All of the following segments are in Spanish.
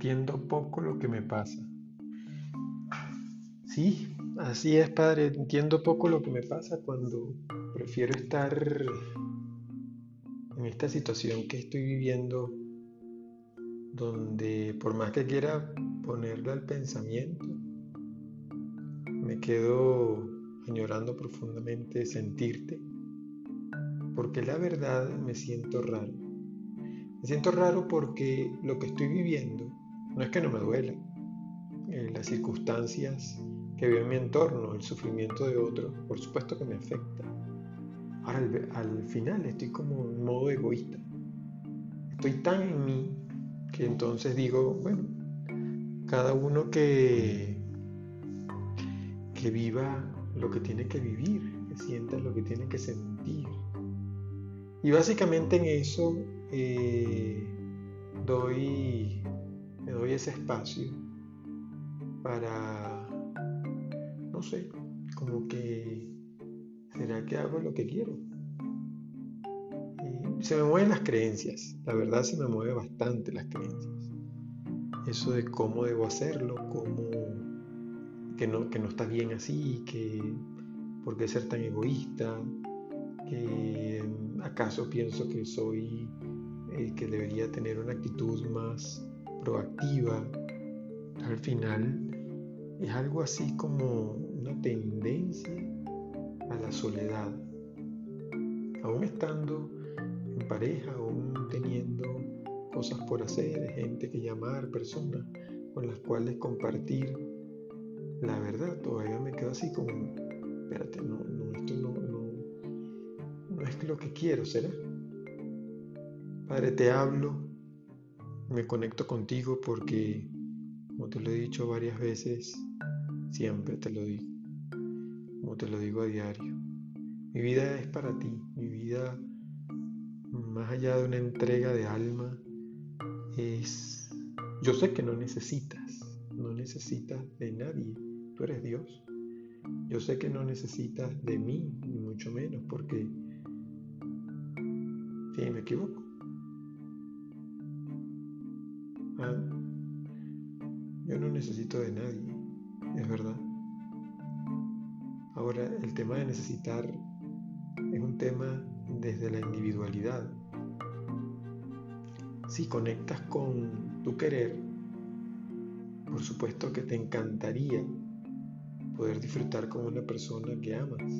entiendo poco lo que me pasa. Sí, así es, Padre, entiendo poco lo que me pasa cuando prefiero estar en esta situación que estoy viviendo, donde por más que quiera ponerle al pensamiento, me quedo añorando profundamente sentirte, porque la verdad me siento raro. Me siento raro porque lo que estoy viviendo no es que no me duela. Eh, las circunstancias que veo en mi entorno, el sufrimiento de otros, por supuesto que me afecta. Ahora al, final estoy como en modo egoísta. Estoy tan en mí que entonces digo, bueno, cada uno que, que viva lo que tiene que vivir, que sienta lo que tiene que sentir. Y básicamente en eso eh, doy, me doy ese espacio para, no sé, como que, ¿será que hago lo que quiero? Se me mueven las creencias, la verdad se me mueve bastante las creencias. Eso de cómo debo hacerlo, cómo que no, que no está bien así, que por qué ser tan egoísta, que acaso pienso que soy eh, que debería tener una actitud más proactiva, al final es algo así como una tendencia a la soledad. Aún estando en pareja, aún teniendo cosas por hacer, gente que llamar, personas con las cuales compartir, la verdad todavía me quedo así como, espérate, no, no esto no, no, no es lo que quiero, ¿será? Padre, te hablo, me conecto contigo porque, como te lo he dicho varias veces, siempre te lo digo, como te lo digo a diario. Mi vida es para ti, mi vida, más allá de una entrega de alma, es, yo sé que no necesitas, no necesitas de nadie, tú eres Dios. Yo sé que no necesitas de mí, ni mucho menos, porque, sí, me equivoco necesito de nadie, es verdad. Ahora, el tema de necesitar es un tema desde la individualidad. Si conectas con tu querer, por supuesto que te encantaría poder disfrutar con una persona que amas.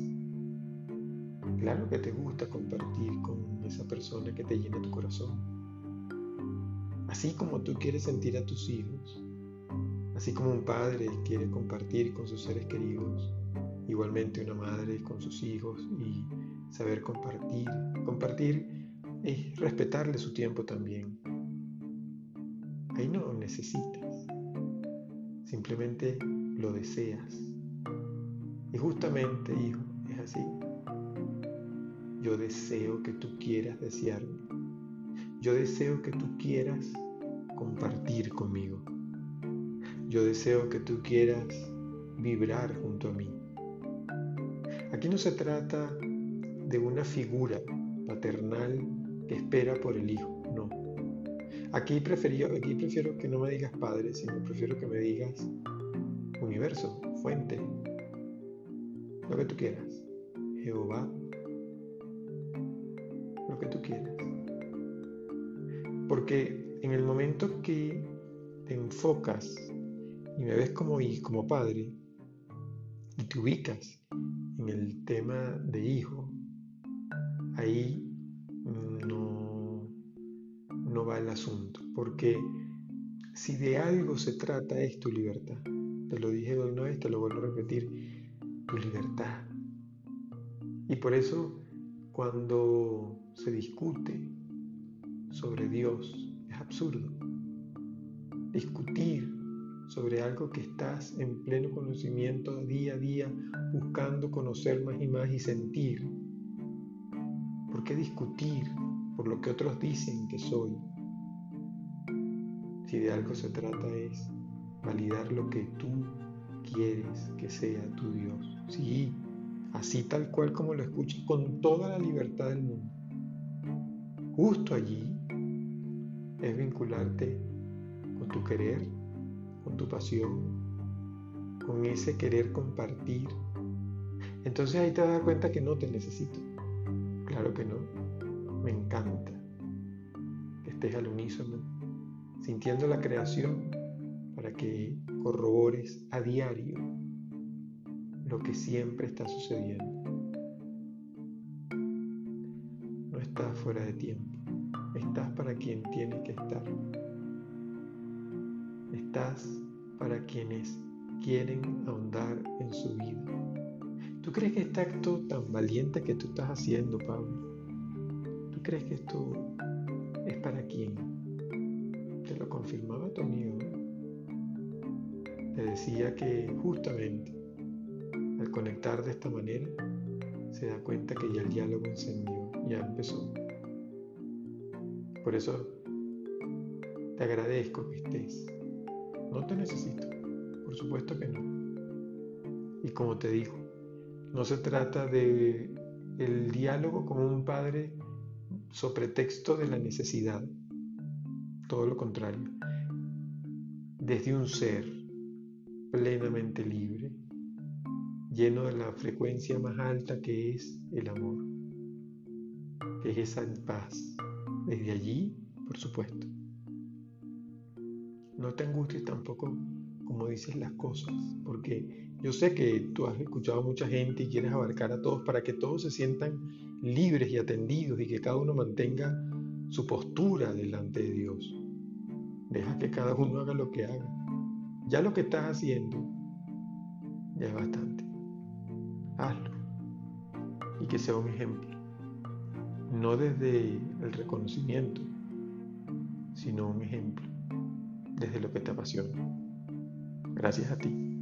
Claro que te gusta compartir con esa persona que te llena tu corazón Así como tú quieres sentir a tus hijos, así como un padre quiere compartir con sus seres queridos, igualmente una madre con sus hijos y saber compartir. Compartir es respetarle su tiempo también. Ahí no necesitas, simplemente lo deseas. Y justamente, hijo, es así. Yo deseo que tú quieras desearme. Yo deseo que tú quieras compartir conmigo. Yo deseo que tú quieras vibrar junto a mí. Aquí no se trata de una figura paternal que espera por el hijo, no. Aquí, aquí prefiero que no me digas padre, sino prefiero que me digas universo, fuente, lo que tú quieras, Jehová, lo que tú quieras. Porque en el momento que te enfocas y me ves como, como padre y te ubicas en el tema de hijo, ahí no, no va el asunto. Porque si de algo se trata es tu libertad. Te lo dije hoy una vez, te lo vuelvo a repetir, tu libertad. Y por eso cuando se discute sobre Dios es absurdo. Discutir sobre algo que estás en pleno conocimiento día a día, buscando conocer más y más y sentir. ¿Por qué discutir por lo que otros dicen que soy? Si de algo se trata es validar lo que tú quieres que sea tu Dios. Sí, así tal cual como lo escuchas, con toda la libertad del mundo. Justo allí es vincularte con tu querer, con tu pasión, con ese querer compartir. Entonces ahí te das cuenta que no te necesito. Claro que no. Me encanta que estés al unísono, sintiendo la creación para que corrobores a diario lo que siempre está sucediendo. No estás fuera de tiempo, estás para quien tienes que estar. Estás para quienes quieren ahondar en su vida. ¿Tú crees que este acto tan valiente que tú estás haciendo, Pablo, tú crees que esto es para quién? Te lo confirmaba tu amigo. Te decía que justamente al conectar de esta manera se da cuenta que ya el diálogo encendió, ya empezó. Por eso te agradezco que estés. No te necesito, por supuesto que no. Y como te digo, no se trata de el diálogo como un padre sobre texto de la necesidad. Todo lo contrario. Desde un ser plenamente libre, lleno de la frecuencia más alta que es el amor, que es esa paz. Desde allí, por supuesto. No te angusties tampoco como dices las cosas, porque yo sé que tú has escuchado a mucha gente y quieres abarcar a todos para que todos se sientan libres y atendidos y que cada uno mantenga su postura delante de Dios. Deja que cada uno haga lo que haga. Ya lo que estás haciendo ya es bastante. Hazlo. Y que sea un ejemplo. No desde el reconocimiento, sino un ejemplo desde lo que te apasiona. Gracias a ti.